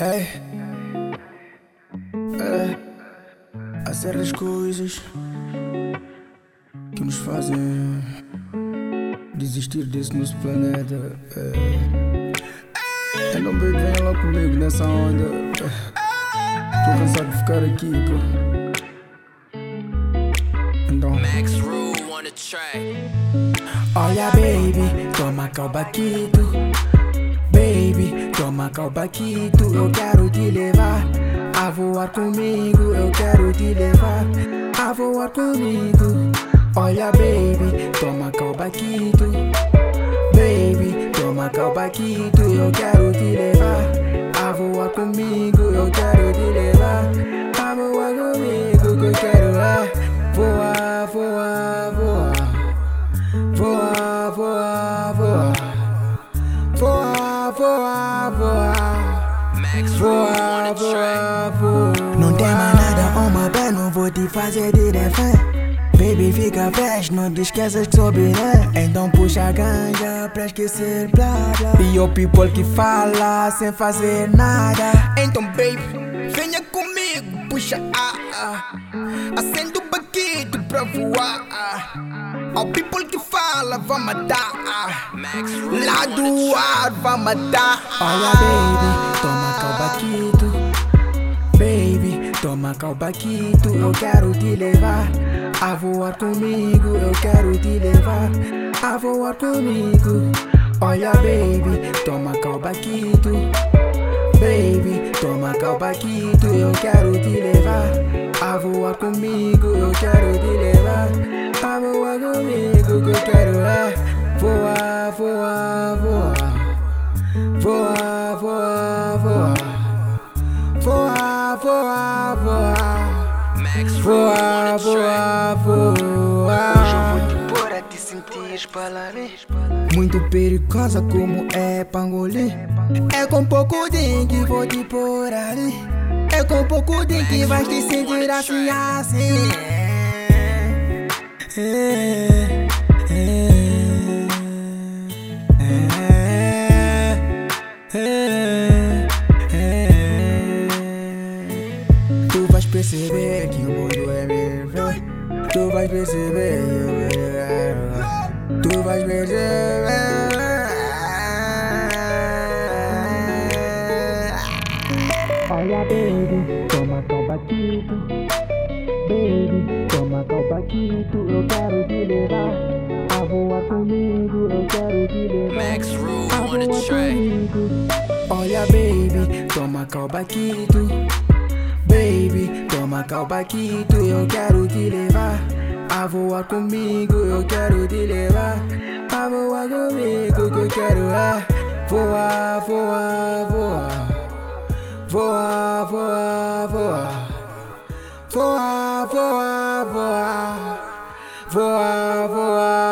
É. É. Há certas coisas que nos fazem desistir desse nosso planeta. É. Então, baby, venha lá comigo nessa onda. Tô cansado de ficar aqui, pô. Então. Max Rule on the track. Olha, baby, toma calbaquito. Baby, toma calbaquito. Eu quero te levar a voar comigo. Eu quero te levar a voar comigo. Olha, baby, toma calbaquito. Baby, toma calbaquito. Eu quero te levar a voar comigo. Eu quero te levar a voar comigo. Que eu quero é voar, voar. Não tem mais nada, uma pé, não vou te fazer de refém. Baby, fica fresh, não te esqueças que sou né? Então puxa a ganja pra esquecer blá blá. E o people que fala sem fazer nada. Então, baby, venha comigo, puxa a. a. Acende o baquete pra voar. Ao people que fala, vai matar. Lá do ar vai matar. Olha, baby, toma Baby, toma calbaquito. Eu quero te levar a voar comigo. Eu quero te levar a voar comigo. Olha, baby, toma calbaquito. Baby, toma calbaquito. Eu quero te levar a voar comigo. Eu quero te levar a voar comigo. Que eu quero é voar, voar. Voar, voar, voar. Voar, on the track. voar, voar. Vou te pôr a te sentir palavras. Muito perigosa como é pangolim. É com pouco que vou te pôr ali. É com pouco que vais te sentir assim, assim. É, é, perceber que o mundo é meu. Tu vais perceber. Tu vais perceber. Olha, baby, toma calbaquito. Baby, toma calbaquito. Eu quero te levar a voar comigo. Eu quero te levar. Max Rule a on the voar track. comigo. Olha, baby, toma calbaquito. Baby, toma calbaquito. Eu quero te levar a voar comigo. Eu quero te levar a voar comigo. Que eu quero é voar, voar. Voar, voar, voar. Voar, voar, voar. Voar, voar, voar.